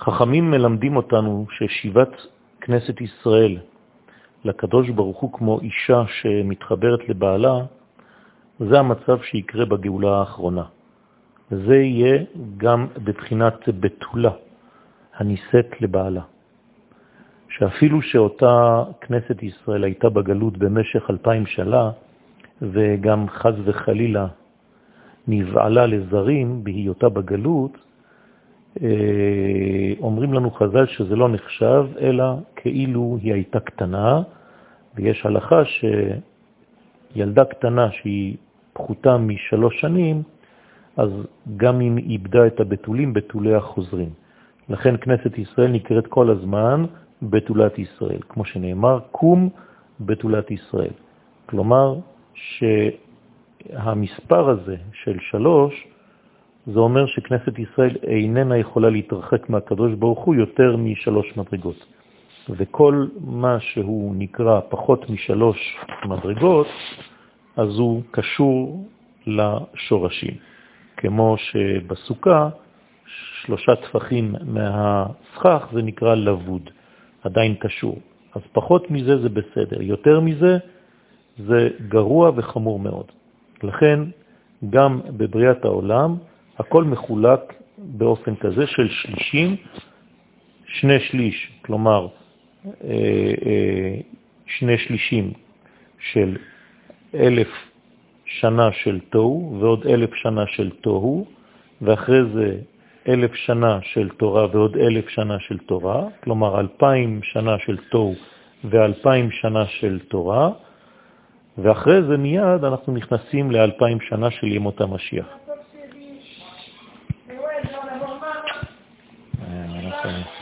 חכמים מלמדים אותנו ששיבת כנסת ישראל לקדוש ברוך הוא כמו אישה שמתחברת לבעלה, זה המצב שיקרה בגאולה האחרונה. זה יהיה גם בבחינת בתולה הניסית לבעלה. שאפילו שאותה כנסת ישראל הייתה בגלות במשך אלפיים שנה, וגם חז וחלילה נבעלה לזרים בהיותה בגלות, אה, אומרים לנו חז"ל שזה לא נחשב, אלא כאילו היא הייתה קטנה, ויש הלכה שילדה קטנה שהיא פחותה משלוש שנים, אז גם אם איבדה את הבתולים, בתוליה חוזרים. לכן כנסת ישראל נקראת כל הזמן בתולת ישראל, כמו שנאמר, קום בתולת ישראל. כלומר, שהמספר הזה של שלוש, זה אומר שכנסת ישראל איננה יכולה להתרחק מהקדוש ברוך הוא יותר משלוש מדרגות. וכל מה שהוא נקרא פחות משלוש מדרגות, אז הוא קשור לשורשים. כמו שבסוכה שלושה טפחים מהסכך זה נקרא לבוד, עדיין קשור. אז פחות מזה זה בסדר, יותר מזה זה גרוע וחמור מאוד. לכן גם בבריאת העולם הכל מחולק באופן כזה של שלישים, שני שליש, כלומר אה, אה, שני שלישים של אלף שנה של תוהו ועוד אלף שנה של תוהו, ואחרי זה אלף שנה של תורה ועוד אלף שנה של תורה, כלומר אלפיים שנה של תוהו ואלפיים שנה של תורה, ואחרי זה מיד אנחנו נכנסים לאלפיים שנה של ימות המשיח. happen.